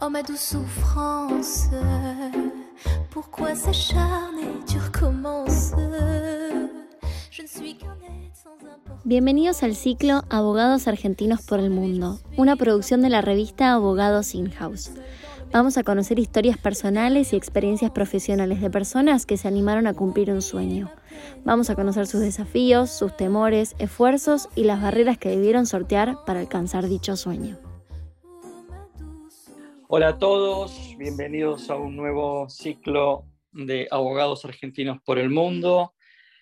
Oh ma douce tu. Bienvenidos al ciclo Abogados Argentinos por el Mundo, una producción de la revista Abogados In-House. Vamos a conocer historias personales y experiencias profesionales de personas que se animaron a cumplir un sueño. Vamos a conocer sus desafíos, sus temores, esfuerzos y las barreras que debieron sortear para alcanzar dicho sueño. Hola a todos, bienvenidos a un nuevo ciclo de Abogados Argentinos por el Mundo.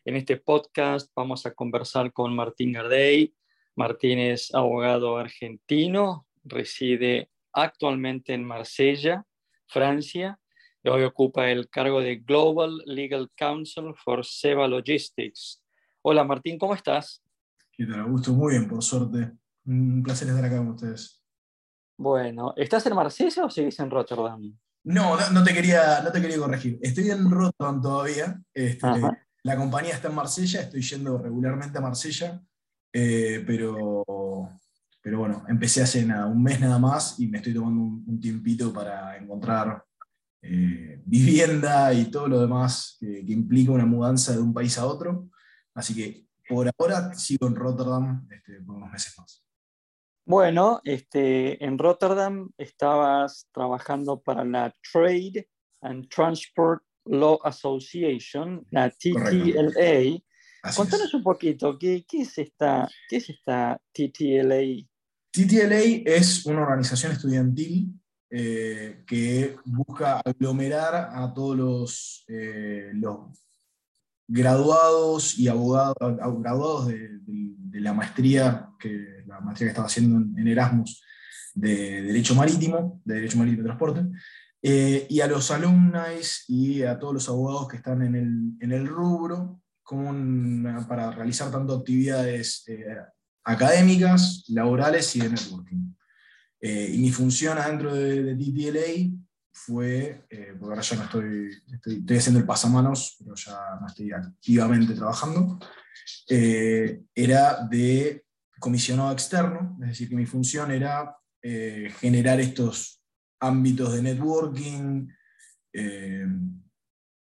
En este podcast vamos a conversar con Martín Gardey. Martín es abogado argentino, reside actualmente en Marsella, Francia. Y hoy ocupa el cargo de Global Legal Counsel for Seba Logistics. Hola Martín, ¿cómo estás? ¿Qué tal, Augusto? Muy bien, por suerte. Un placer estar acá con ustedes. Bueno, ¿estás en Marsella o sigues en Rotterdam? No, no, no te, quería, no te quería corregir. Estoy en Rotterdam todavía. Este, la compañía está en Marsella, estoy yendo regularmente a Marsella, eh, pero, pero bueno, empecé hace nada, un mes nada más y me estoy tomando un, un tiempito para encontrar eh, vivienda y todo lo demás que, que implica una mudanza de un país a otro. Así que por ahora sigo en Rotterdam este, por unos meses más. Bueno, este, en Rotterdam estabas trabajando para la Trade and Transport Law Association, la TTLA. Contanos un poquito, ¿qué, qué es esta, ¿qué es esta TTLA? TTLA es una organización estudiantil eh, que busca aglomerar a todos los, eh, los graduados y abogados, graduados de, la maestría que, la maestría que estaba haciendo en, Erasmus de Derecho Marítimo, de Derecho Marítimo y Transporte, eh, y a los alumnos y a todos los abogados que están en el, en el rubro como para realizar tanto actividades eh, académicas, laborales y de networking. Eh, y mi función adentro de, de TTLA fue, eh, porque ahora ya no estoy, estoy, haciendo el pasamanos, pero ya no estoy activamente trabajando, eh, era de comisionado externo, es decir, que mi función era eh, generar estos ámbitos de networking,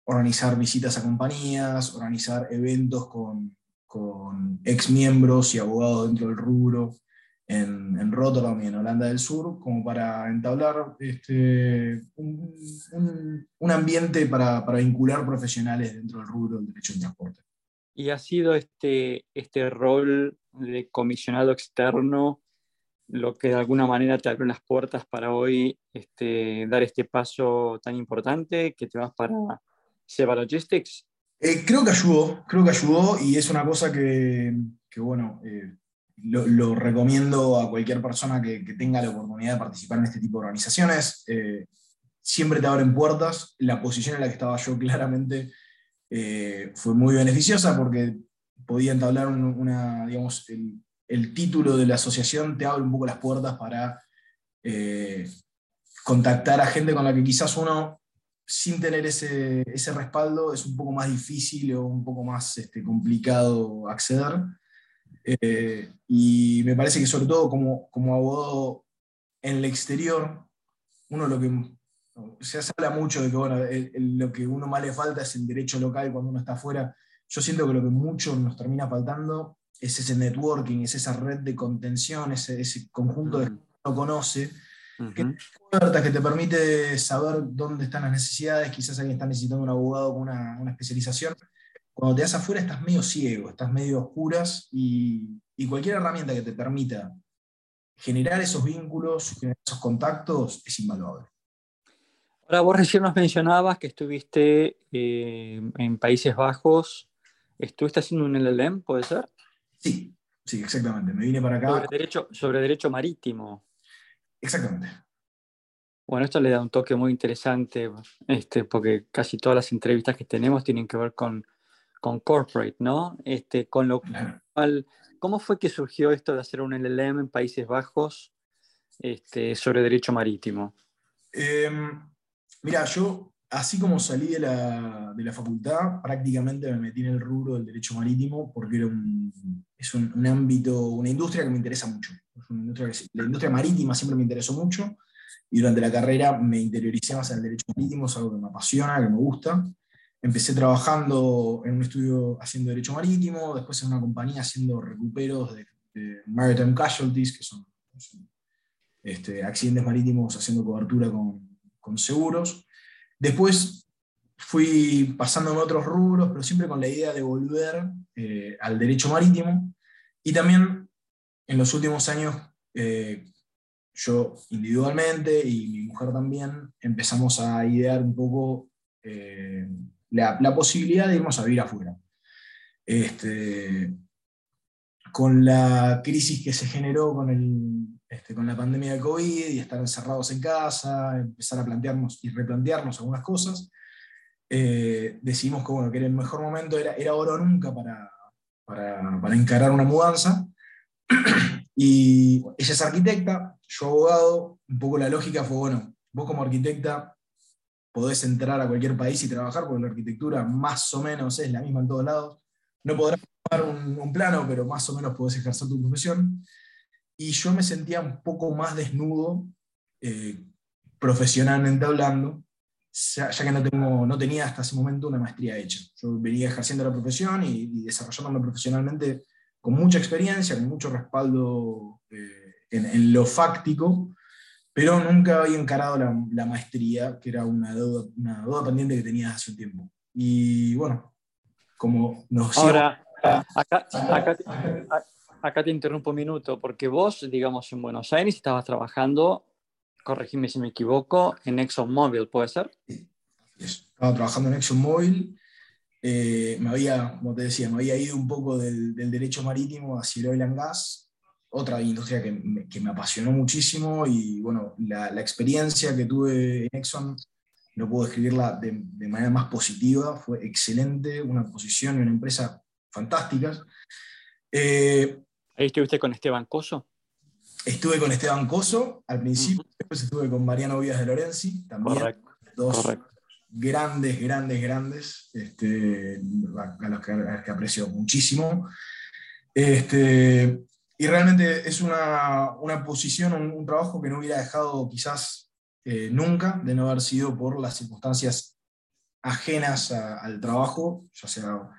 organizar visitas a compañías, organizar eventos con, con ex miembros y abogados dentro del rubro en, en Rotterdam y en Holanda del Sur, como para entablar este, un, un- un ambiente para, para vincular profesionales dentro del rubro del derecho del transporte. Y ha sido este, este rol de comisionado externo lo que de alguna manera te abrió las puertas para hoy este, dar este paso tan importante que te vas para Seba Logistics. Eh, creo que ayudó, creo que ayudó y es una cosa que, que, bueno, eh, lo, recomiendo a cualquier persona que, que tenga la oportunidad de participar en este tipo de organizaciones. Eh, siempre te abren puertas. La posición en la que estaba yo claramente eh, fue muy beneficiosa porque podía entablar un- una, digamos, el, el título de la asociación te abre un poco las puertas para eh, contactar a gente con la que quizás uno sin tener ese, ese respaldo es un poco más difícil o un poco más este, complicado acceder. Eh, y me parece que sobre todo como, como abogado en el exterior, uno lo que... Se habla mucho de que bueno, el- el- lo que uno más le falta es el derecho local cuando uno está afuera. Yo siento que lo que mucho nos termina faltando es ese networking, es esa red de contención, ese, ese conjunto de gente que uno conoce, puertas que te permite saber dónde están las necesidades, quizás alguien está necesitando un abogado con una, una especialización. Cuando te das afuera estás medio ciego, estás medio oscuras y, y cualquier herramienta que te permita generar esos vínculos, generar esos contactos, es invaluable. Ahora vos recién nos mencionabas que estuviste eh, en Países Bajos, estuviste haciendo un LLM, ¿puede ser? Sí, sí, exactamente. Me vine para acá. Sobre derecho, sobre derecho marítimo. Exactamente. Bueno, esto le da un toque muy interesante, este, porque casi todas las entrevistas que tenemos tienen que ver con, con corporate, ¿no? Este, con lo cual, ¿cómo fue que surgió esto de hacer un LLM en Países Bajos este, sobre derecho marítimo? Eh, mira, yo, así como salí de la, de la facultad, prácticamente me metí en el rubro del derecho marítimo porque era un, es un, un ámbito, una industria que me interesa mucho. Industria que- la industria marítima siempre me interesó mucho. y durante la carrera me interioricé más en el derecho marítimo, es algo que me apasiona, que me gusta. Empecé trabajando en un estudio haciendo derecho marítimo, después en una compañía haciendo recuperos de, maritime casualties, que son, este, accidentes marítimos haciendo cobertura con, con seguros. Después fui pasando en otros rubros, pero siempre con la idea de volver eh, al derecho marítimo. Y también en los últimos años, eh, yo individualmente y mi mujer también empezamos a idear un poco eh, la, posibilidad de irnos a vivir afuera. Este, con la crisis que se generó con, el, este, con la pandemia de COVID y estar encerrados en casa, empezar a plantearnos y replantearnos algunas cosas, eh, decidimos que, bueno, que era el mejor momento, era, era oro nunca para, para, para encarar una mudanza. y ella es arquitecta, yo abogado, un poco la lógica fue, bueno, vos como arquitecta podés entrar a cualquier país y trabajar, porque la arquitectura más o menos es la misma en todos lados. No podrás tomar un, plano, pero más o menos podés ejercer tu profesión. Y yo me sentía un poco más desnudo, eh, profesionalmente hablando, ya, que no, tengo, no tenía hasta ese momento una maestría hecha. Yo venía ejerciendo la profesión y, desarrollándome profesionalmente con mucha experiencia, con mucho respaldo eh, en, lo fáctico, pero nunca había encarado la, maestría, que era una duda, una pendiente que tenía hace un tiempo. Y bueno, como nos... Ahora, acá, acá te interrumpo un minuto, porque vos, digamos, en Buenos Aires estabas trabajando corregime si me equivoco, en ExxonMobil, ¿puede ser? Estaba trabajando en ExxonMobil. Eh, me había, como te decía, me había ido un poco del, derecho marítimo hacia el oil and gas, otra industria que me, que me apasionó muchísimo y bueno, la, la, experiencia que tuve en Exxon, no puedo describirla de, de, manera más positiva, fue excelente, una posición y una empresa fantásticas. Eh, ¿Ahí estuviste con Esteban Coso? Estuve con Esteban Coso al principio, después estuve con Mariano Vías de Lorenzi, también. Dos grandes, grandes, grandes, este, a los que, aprecio muchísimo. Este, y realmente es una, una posición, un, trabajo que no hubiera dejado quizás eh, nunca de no haber sido por las circunstancias ajenas al trabajo, ya sea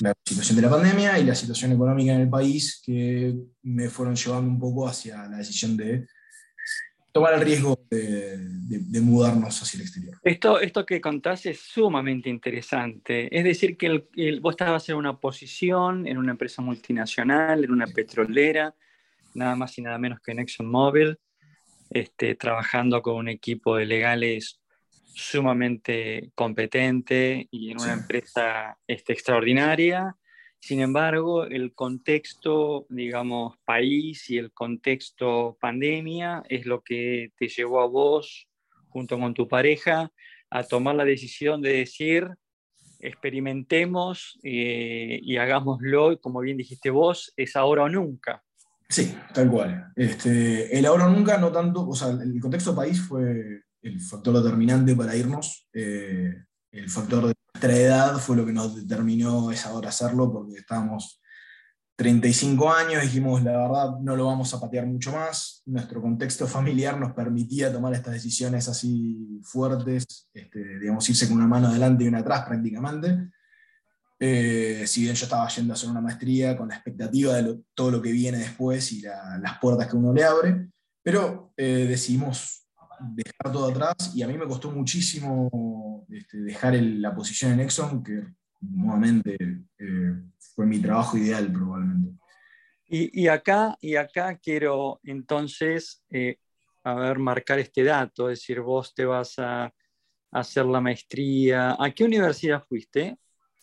la situación de la pandemia y la situación económica en el país que me fueron llevando un poco hacia la decisión de tomar el riesgo de, mudarnos hacia el exterior. Esto, esto que contaste es sumamente interesante. Es decir, que vos estabas en una posición, en una empresa multinacional, en una petrolera, nada más y nada menos que en ExxonMobil, este, trabajando con un equipo de legales sumamente competente y en una empresa este, extraordinaria. Sin embargo, el contexto, digamos, país y el contexto pandemia es lo que te llevó a vos, junto con tu pareja, a tomar la decisión de decir, experimentemos eh, y hagámoslo, y como bien dijiste vos, es ahora o nunca. Sí, tal cual. Este, el ahora o nunca, no tanto, o sea, el contexto país fue el factor determinante para irnos. Eh, el factor nuestra edad fue lo que nos determinó esa hora hacerlo, porque estábamos 35 años, dijimos, la verdad, no lo vamos a patear mucho más. Nuestro contexto familiar nos permitía tomar estas decisiones así fuertes, este, digamos, irse con una mano adelante y una atrás prácticamente. Eh, si bien yo estaba yendo a hacer una maestría con la expectativa de todo lo que viene después y las puertas que uno le abre, pero eh, decidimos dejar todo atrás y a mí me costó muchísimo este, dejar la posición en Exxon, que nuevamente eh, fue mi trabajo ideal probablemente. Y, acá, y acá quiero entonces, eh, a ver, marcar este dato, es decir, vos te vas a, hacer la maestría. ¿A qué universidad fuiste?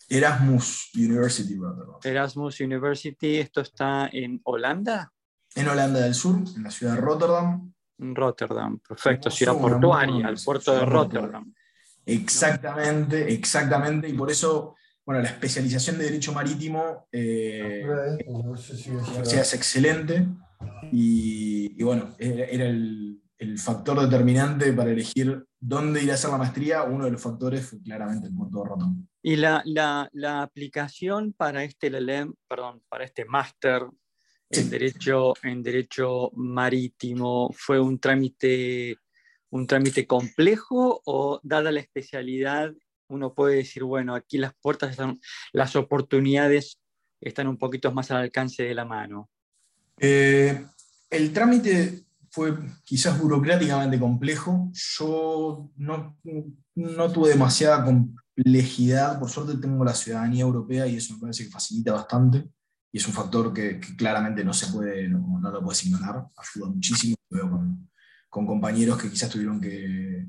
Erasmus University, Erasmus University, ¿esto está en Holanda? En Holanda del Sur, en la ciudad de Rotterdam. Rotterdam, perfecto, ciudad portuaria, el puerto de Rotterdam. Exactamente, exactamente, y por eso, bueno, la especialización de Derecho Marítimo eh, es excelente, y, bueno, era el, factor determinante para elegir dónde ir a hacer la maestría, uno de los factores fue claramente el puerto de Rotterdam. Y la, la, aplicación para este LLM, perdón, para este máster en, derecho, en derecho marítimo, fue un trámite un trámite complejo o dada la especialidad uno puede decir, bueno, aquí las puertas están, las oportunidades están un poquito más al alcance de la mano? Eh, el trámite fue quizás burocráticamente complejo. Yo no, no, tuve demasiada complejidad. Por suerte tengo la ciudadanía europea y eso me parece que facilita bastante. Y es un factor que, claramente no se puede, no, lo puedes ignorar. Ayuda muchísimo. Con compañeros que quizás tuvieron que,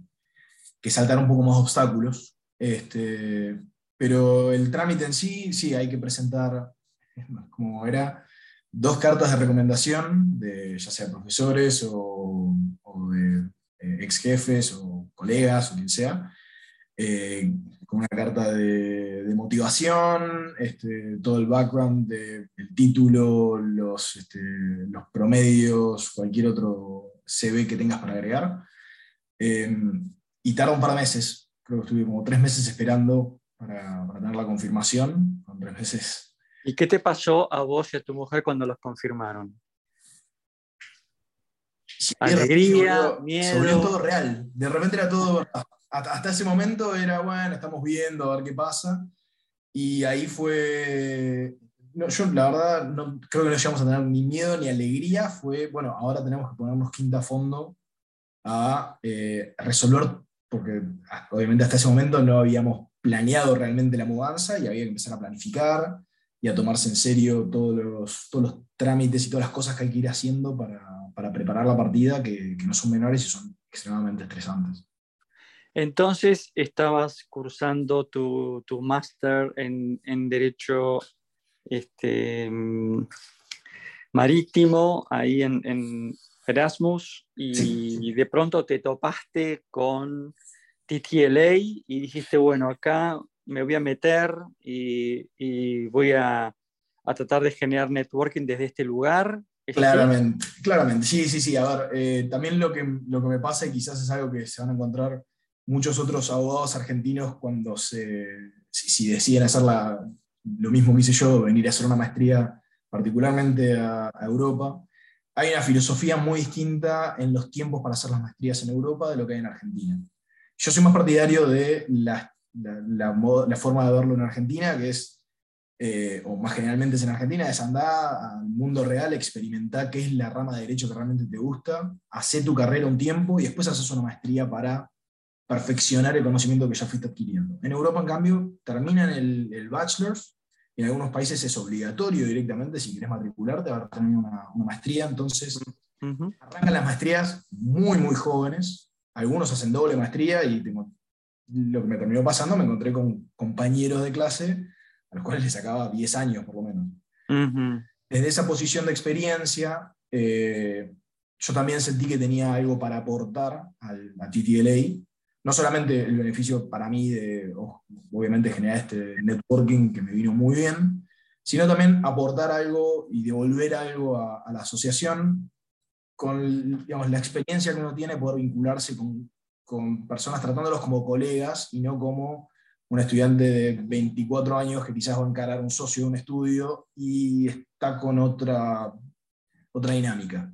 que saltar un poco más obstáculos. Este, pero el trámite en sí, sí, hay que presentar, como era, dos cartas de recomendación, de, ya sea profesores o, de eh, ex jefes o colegas o quien sea, eh, con una carta de, motivación, este, todo el background del título, los, este, los promedios, cualquier otro CV que tengas para agregar. Eh, y tarda un par de meses, creo que estuve como tres meses esperando para, para tener la confirmación, con tres meses ¿Y qué te pasó a vos y a tu mujer cuando los confirmaron? Alegría, miedo. Se todo real. De repente era todo Hasta ese momento era, bueno, estamos viendo, a ver qué pasa. Y ahí fue. Yo, la verdad, no, creo que no llegamos a tener ni miedo ni alegría. Fue, bueno, ahora tenemos que ponernos quinta a fondo a eh, resolver, porque obviamente hasta ese momento no habíamos planeado realmente la mudanza y había que empezar a planificar y a tomarse en serio todos los, todos los trámites y todas las cosas que hay que ir haciendo para, para preparar la partida, que, que, no son menores y son extremadamente estresantes. Entonces, estabas cursando tu, tu máster en, en, Derecho este, Marítimo ahí en, en Erasmus y, de pronto te topaste con TTLA y dijiste, bueno, acá me voy a meter y, voy a, tratar de generar networking desde este lugar. Claramente, claramente, sí, sí, sí. A ver, eh, también lo que, lo que me pasa y quizás es algo que se van a encontrar muchos otros abogados argentinos cuando se, si, deciden hacer lo mismo que hice yo, venir a hacer una maestría particularmente a, Europa, hay una filosofía muy distinta en los tiempos para hacer las maestrías en Europa de lo que hay en Argentina. Yo soy más partidario de la, forma de verlo en Argentina, que es, eh, o más generalmente es en Argentina, es andar al mundo real, experimentar qué es la rama de derecho que realmente te gusta, hacer tu carrera un tiempo y después haces una maestría para perfeccionar el conocimiento que ya fuiste adquiriendo. En Europa, en cambio, terminan el, el bachelor's, en algunos países es obligatorio directamente, si quieres matricularte, a tener una, una maestría, entonces arrancan las maestrías muy, muy jóvenes, algunos hacen doble maestría y tengo lo que me terminó pasando, me encontré con compañeros de clase a los cuales les sacaba 10 años por lo menos. Desde esa posición de experiencia, eh, yo también sentí que tenía algo para aportar al, a TTLA, no solamente el beneficio para mí de, obviamente, generar este networking que me vino muy bien, sino también aportar algo y devolver algo a, a la asociación con digamos, la experiencia que uno tiene, poder vincularse con con personas tratándolos como colegas y no como un estudiante de 24 años que quizás va a encarar un socio de un estudio y está con otra, otra dinámica.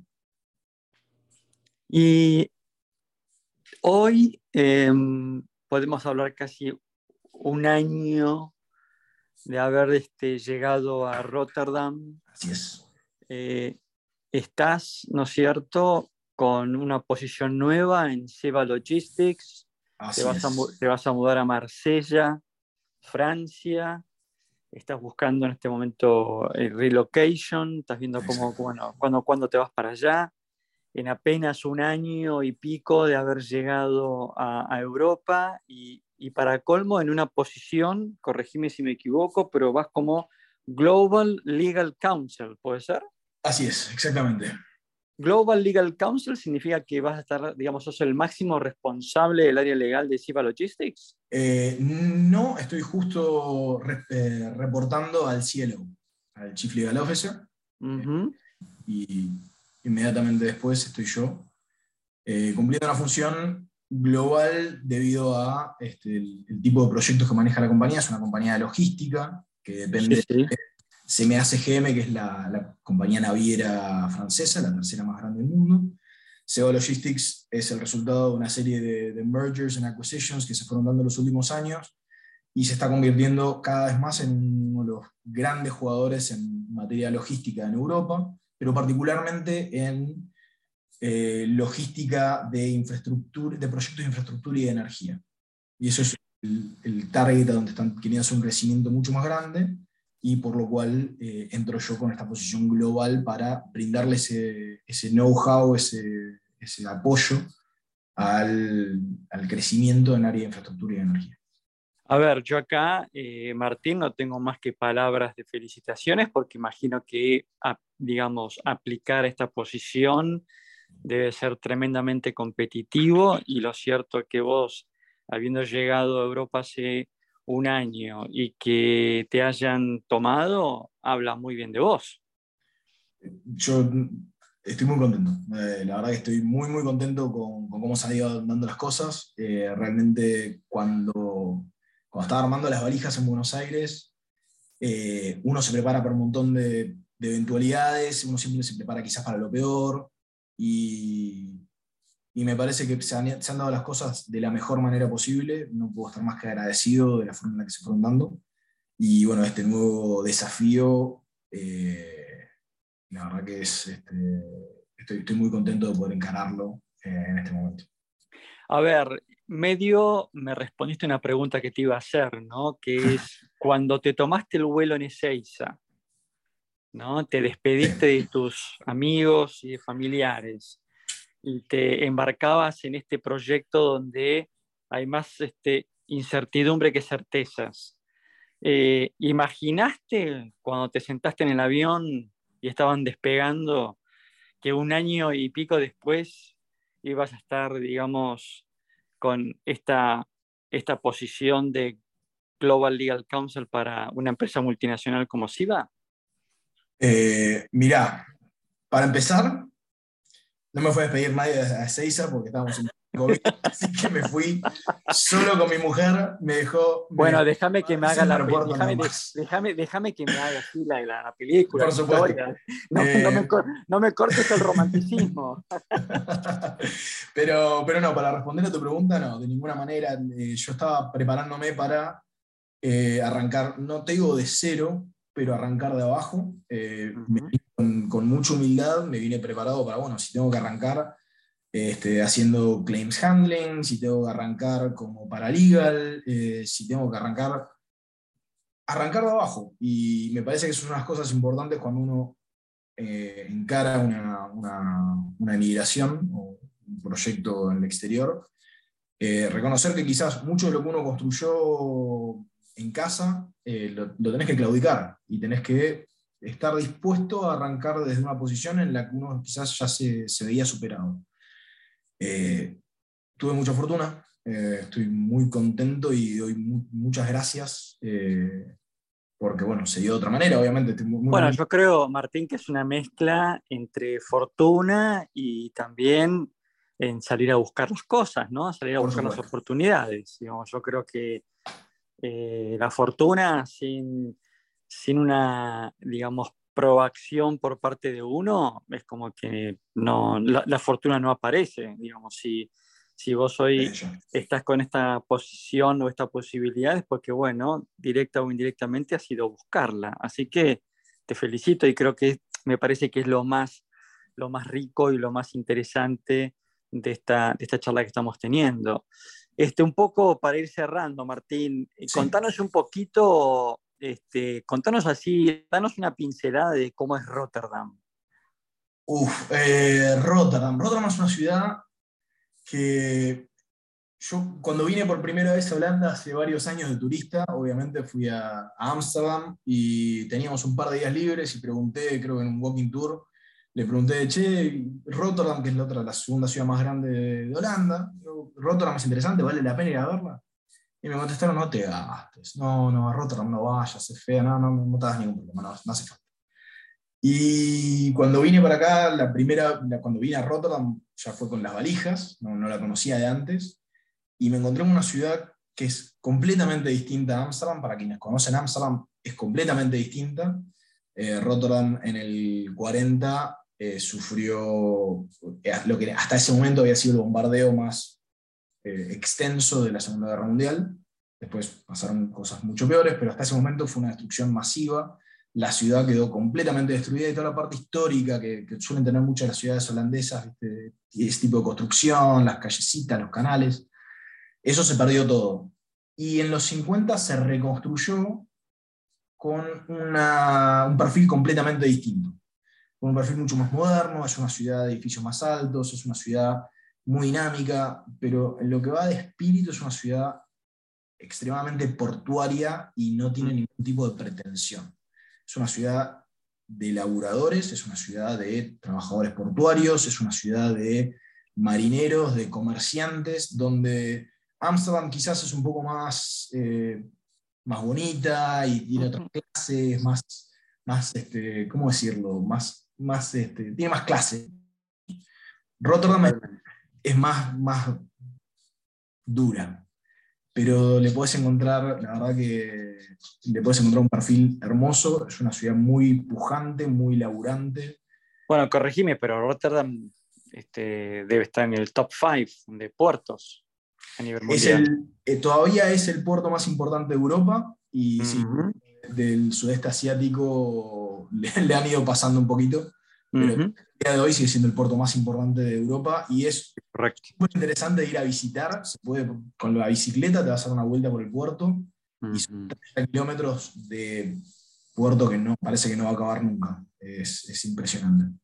Y hoy em, podemos hablar casi un año de haber este, llegado a Rotterdam. Así es. Eh, estás, ¿no es cierto?, con una posición nueva en Seba Logistics. Te vas, a, te vas, a, mudar a Marsella, Francia. Estás buscando en este momento el relocation. Estás viendo cómo, bueno, cuándo, cuándo te vas para allá. En apenas un año y pico de haber llegado a, a Europa y, y, para colmo en una posición, corregime si me equivoco, pero vas como Global Legal Counsel, ¿puede ser? Así es, exactamente. Global Legal Counsel significa que vas a estar, digamos, sos el máximo responsable del área legal de Siva Logistics. Eh, no, estoy justo eh, reportando al cielo, al Chief Legal Officer. y inmediatamente después estoy yo, eh, cumpliendo una función global debido a este, el, tipo de proyectos que maneja la compañía. Es una compañía de logística que depende de CMA CGM, que es la, compañía naviera francesa, la tercera más grande del mundo. SEO Logistics es el resultado de una serie de, de mergers and acquisitions que se fueron dando en los últimos años y se está convirtiendo cada vez más en uno de los grandes jugadores en materia logística en Europa, pero particularmente en eh, logística de, infraestructura, de proyectos de infraestructura y de energía. Y eso es el, el target donde están queriendo hacer un crecimiento mucho más grande y por lo cual eh, entro yo con esta posición global para brindarle ese, ese know-how, ese, ese, apoyo al, al, crecimiento en área de infraestructura y de energía. A ver, yo acá, eh, Martín, no tengo más que palabras de felicitaciones porque imagino que, digamos, aplicar esta posición debe ser tremendamente competitivo y lo cierto es que vos, habiendo llegado a Europa hace un año y que te hayan tomado, habla muy bien de vos. Yo estoy muy contento. Eh, la verdad que estoy muy, muy contento con, con cómo se han ido dando las cosas. Eh, realmente cuando cuando estaba armando las valijas en Buenos Aires, eh, uno se prepara para un montón de, de, eventualidades, uno siempre se prepara quizás para lo peor, y, y me parece que se han, se han, dado las cosas de la mejor manera posible, no puedo estar más que agradecido de la forma en la que se fueron dando, y bueno, este nuevo desafío, eh, la verdad que es, este, estoy, estoy, muy contento de poder encararlo eh, en este momento. A ver, medio me respondiste una pregunta que te iba a hacer, ¿no? Que es cuando te tomaste el vuelo en Ezeiza, ¿no? Te despediste de tus amigos y de familiares y te embarcabas en este proyecto donde hay más este, incertidumbre que certezas. Eh, ¿Imaginaste cuando te sentaste en el avión y estaban despegando que un año y pico después ibas a estar, digamos, con esta, esta posición de Global Legal Counsel para una empresa multinacional como SIVA? Eh, mirá, para empezar, no me fue a despedir nadie a Seiza porque estábamos en así que me fui solo con mi mujer, me dejó... Bueno, déjame que me haga la déjame, déjame, déjame, que me haga así la, la, la película. Por supuesto. No, eh... no, me, no, me, cortes el romanticismo. pero, pero no, para responder a tu pregunta, no, de ninguna manera. Eh, yo estaba preparándome para eh, arrancar, no te digo de cero, pero arrancar de abajo. Uh -huh. con, con mucha humildad me vine preparado para, bueno, si tengo que arrancar este, haciendo claims handling, si tengo que arrancar como paralegal, eh, si tengo que arrancar, arrancar de abajo. Y me parece que son unas cosas importantes cuando uno eh, encara una, una, emigración o un proyecto en el exterior. Eh, reconocer que quizás mucho de lo que uno construyó en casa eh, lo, lo tenés que claudicar y tenés que estar dispuesto a arrancar desde una posición en la que uno quizás ya se, se veía superado. Eh, tuve mucha fortuna, eh, estoy muy contento y doy mu muchas gracias, eh, porque bueno, se dio de otra manera, obviamente. Muy, bueno, yo creo, Martín, que es una mezcla entre fortuna y también en salir a buscar las cosas, ¿no? Salir a Por buscar supuesto. las oportunidades. Digamos, yo creo que eh, la fortuna sin, sin una, digamos, proacción por parte de uno, es como que no, la, la fortuna no aparece, digamos, si, si vos hoy estás con esta posición o esta posibilidad es porque, bueno, directa o indirectamente has ido a buscarla. Así que te felicito y creo que me parece que es lo más, lo más rico y lo más interesante de esta, de esta charla que estamos teniendo. Este, un poco para ir cerrando, Martín, sí. contanos un poquito este, contanos así, danos una pincelada de cómo es Rotterdam. Uf, eh, Rotterdam. Rotterdam es una ciudad que yo cuando vine por primera vez a Holanda hace varios años de turista, obviamente fui a Ámsterdam y teníamos un par de días libres y pregunté, creo que en un walking tour, le pregunté, che, Rotterdam, que es la otra, la segunda ciudad más grande de, de Holanda, Rotterdam es interesante, vale la pena ir a verla. Y me contestaron, no te gastes, no, no, a Rotterdam no vayas, es fea, no, no, no te das ningún problema, no, no, hace falta. Y cuando vine para acá, la primera, cuando vine a Rotterdam, ya fue con las valijas, no, no la conocía de antes, y me encontré en una ciudad que es completamente distinta a Ámsterdam, para quienes conocen Ámsterdam, es completamente distinta. Eh, Rotterdam en el 40 eh, sufrió eh, lo que hasta ese momento había sido el bombardeo más eh, extenso de la Segunda Guerra Mundial. Después pasaron cosas mucho peores, pero hasta ese momento fue una destrucción masiva. La ciudad quedó completamente destruida y toda la parte histórica que, suelen tener muchas las ciudades holandesas, y ese tipo de construcción, las callecitas, los canales, eso se perdió todo. Y en los 50 se reconstruyó con un perfil completamente distinto, con un perfil mucho más moderno, es una ciudad de edificios más altos, es una ciudad muy dinámica, pero en lo que va de espíritu es una ciudad extremadamente portuaria y no tiene mm. ningún tipo de pretensión. Es una ciudad de laburadores, es una ciudad de trabajadores portuarios, es una ciudad de marineros, de comerciantes, donde Amsterdam quizás es un poco más, eh, más bonita y tiene otras clases, más, más este, ¿cómo decirlo? Más, más, este, tiene más clase. Rotterdam es más, más dura, pero le puedes encontrar, la verdad que le puedes encontrar un perfil hermoso, es una ciudad muy pujante, muy laburante. Bueno, corregime, pero Rotterdam este, debe estar en el top 5 de puertos a nivel mundial. Eh, todavía es el puerto más importante de Europa y del sudeste asiático le, han ido pasando un poquito, pero el día de hoy sigue siendo el puerto más importante de Europa y es muy interesante ir a visitar. Se puede, con la bicicleta te vas a dar una vuelta por el puerto y son 30 kilómetros de puerto que no parece que no va a acabar nunca. Es, es impresionante.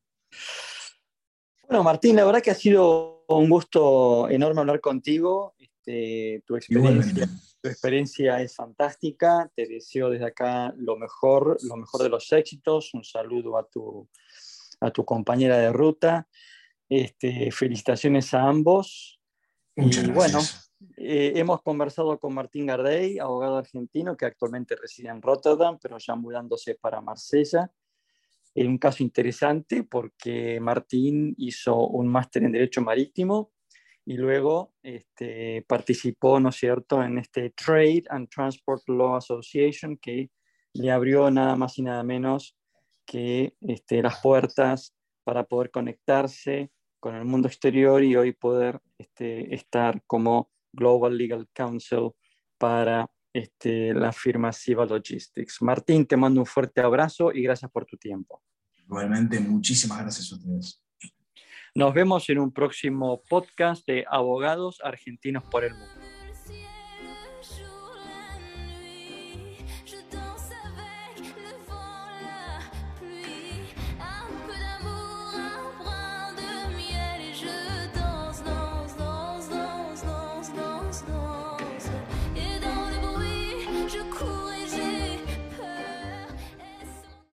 Bueno, Martín, la verdad que ha sido un gusto enorme hablar contigo. Este, tu, experiencia, tu experiencia es fantástica. Te deseo desde acá lo mejor, lo mejor de los éxitos. Un saludo a tu, a tu compañera de ruta. Este, felicitaciones a ambos. Muchas y, Bueno, eh, hemos conversado con Martín Gardey, abogado argentino que actualmente reside en Rotterdam, pero ya mudándose para Marsella es un caso interesante porque Martín hizo un máster en Derecho Marítimo y luego este, participó, ¿no es cierto?, en este Trade and Transport Law Association que le abrió nada más y nada menos que este, las puertas para poder conectarse con el mundo exterior y hoy poder este, estar como Global Legal Counsel para este, la firma Siva Logistics. Martín, te mando un fuerte abrazo y gracias por tu tiempo. Igualmente, muchísimas gracias a ustedes. Nos vemos en un próximo podcast de Abogados Argentinos por el Mundo.